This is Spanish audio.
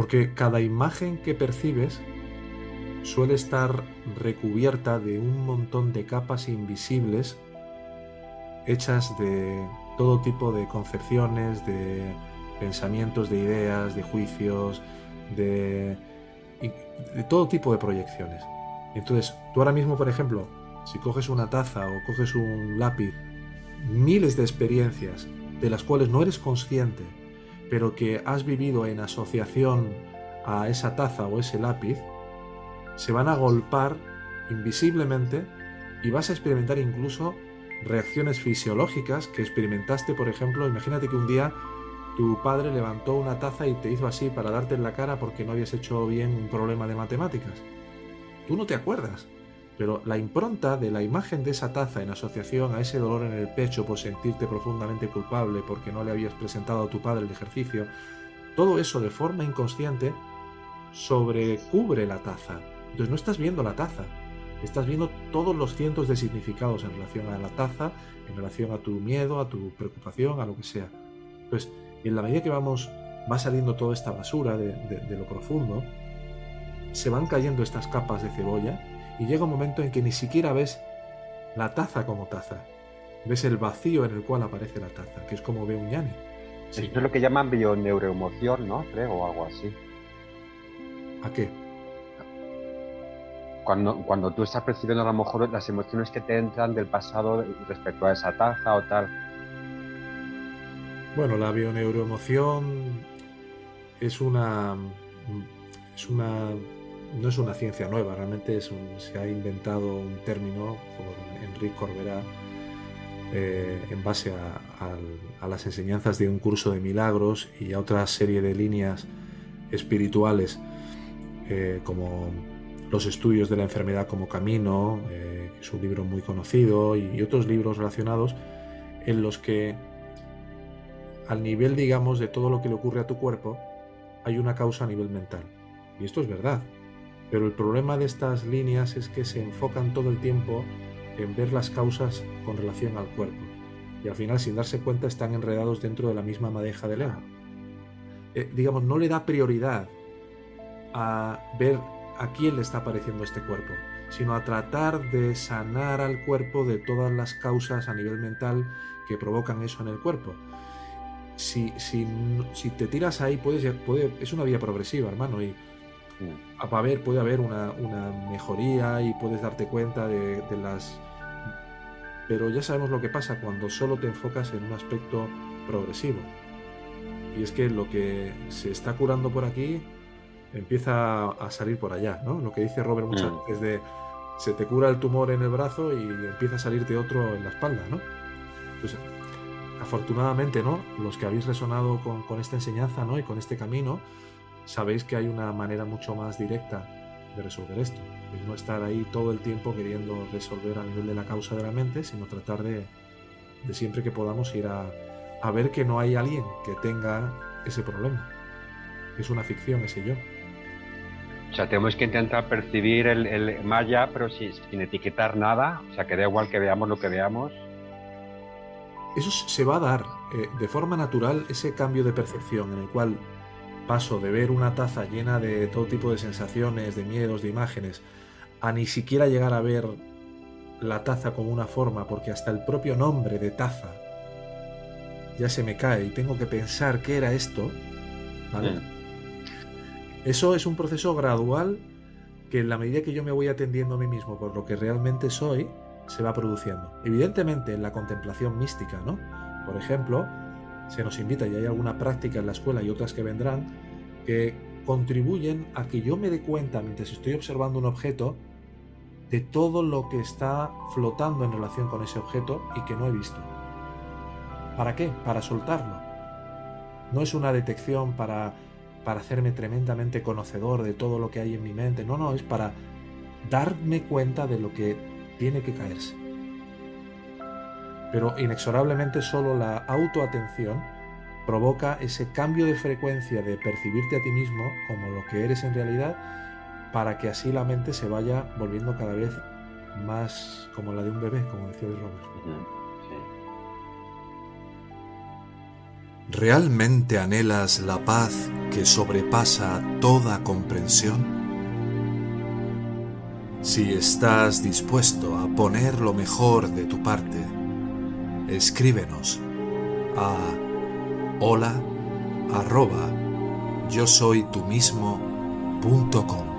Porque cada imagen que percibes suele estar recubierta de un montón de capas invisibles hechas de todo tipo de concepciones, de pensamientos, de ideas, de juicios, de, todo tipo de proyecciones. Entonces, tú ahora mismo, por ejemplo, si coges una taza o coges un lápiz, miles de experiencias de las cuales no eres consciente, pero que has vivido en asociación a esa taza o ese lápiz, se van a golpar invisiblemente y vas a experimentar incluso reacciones fisiológicas que experimentaste, por ejemplo, imagínate que un día tu padre levantó una taza y te hizo así para darte en la cara porque no habías hecho bien un problema de matemáticas. Tú no te acuerdas, pero la impronta de la imagen de esa taza en asociación a ese dolor en el pecho por sentirte profundamente culpable porque no le habías presentado a tu padre el ejercicio, todo eso de forma inconsciente sobrecubre la taza. Entonces no estás viendo la taza, estás viendo todos los cientos de significados en relación a la taza, en relación a tu miedo, a tu preocupación, a lo que sea. Entonces, en la medida que vamos, va saliendo toda esta basura de, de lo profundo, se van cayendo estas capas de cebolla y llega un momento en que ni siquiera ves la taza como taza. Ves el vacío en el cual aparece la taza, que es como ve un ñani. Esto es lo que llaman bioneuroemoción, ¿no? Creo, o algo así. ¿A qué? Cuando, cuando tú estás percibiendo a lo mejor las emociones que te entran del pasado respecto a esa taza o tal. Bueno, la bioneuroemoción es una. es una no es una ciencia nueva, realmente se ha inventado un término por Enrique Corbera eh, en base a, las enseñanzas de un curso de milagros y a otra serie de líneas espirituales eh, como los estudios de la enfermedad como camino, eh, es un libro muy conocido, y otros libros relacionados en los que al nivel, digamos, de todo lo que le ocurre a tu cuerpo, hay una causa a nivel mental. Y esto es verdad. Pero el problema de estas líneas es que se enfocan todo el tiempo en ver las causas con relación al cuerpo. Y al final, sin darse cuenta, están enredados dentro de la misma madeja de león. Eh, digamos, no le da prioridad a ver a quién le está apareciendo este cuerpo, sino a tratar de sanar al cuerpo de todas las causas a nivel mental que provocan eso en el cuerpo. Si, si, si te tiras ahí, puedes, puede, es una vía progresiva, hermano, y a ver, puede haber una, mejoría y puedes darte cuenta de, las... Pero ya sabemos lo que pasa cuando solo te enfocas en un aspecto progresivo. Y es que lo que se está curando por aquí empieza a salir por allá, ¿no? Lo que dice Robert muchas mm. veces de se te cura el tumor en el brazo y empieza a salirte otro en la espalda, ¿no? Entonces, afortunadamente, ¿no? Los que habéis resonado con, con esta enseñanza, ¿no? Y con este camino, sabéis que hay una manera mucho más directa de resolver esto. Es no estar ahí todo el tiempo queriendo resolver a nivel de la causa de la mente, sino tratar de, siempre que podamos ir a, ver que no hay alguien que tenga ese problema. Es una ficción ese yo. O sea, tenemos que intentar percibir el, maya, pero sin, etiquetar nada. O sea, que da igual que veamos lo que veamos. Eso se va a dar eh, de forma natural, ese cambio de percepción en el cual paso de ver una taza llena de todo tipo de sensaciones, de miedos, de imágenes, a ni siquiera llegar a ver la taza como una forma, porque hasta el propio nombre de taza ya se me cae y tengo que pensar qué era esto, ¿vale? Mm. Eso es un proceso gradual que en la medida que yo me voy atendiendo a mí mismo por lo que realmente soy, se va produciendo. Evidentemente en la contemplación mística, ¿no? Por ejemplo, se nos invita y hay alguna práctica en la escuela y otras que vendrán que contribuyen a que yo me dé cuenta mientras estoy observando un objeto de todo lo que está flotando en relación con ese objeto y que no he visto. ¿Para qué? Para soltarlo. No es una detección para, para hacerme tremendamente conocedor de todo lo que hay en mi mente. No, no, es para darme cuenta de lo que tiene que caerse pero inexorablemente solo la autoatención provoca ese cambio de frecuencia de percibirte a ti mismo como lo que eres en realidad para que así la mente se vaya volviendo cada vez más como la de un bebé, como decía Robert. ¿Realmente anhelas la paz que sobrepasa toda comprensión? Si estás dispuesto a poner lo mejor de tu parte, escríbenos a hola arroba yo soy tú mismo punto com.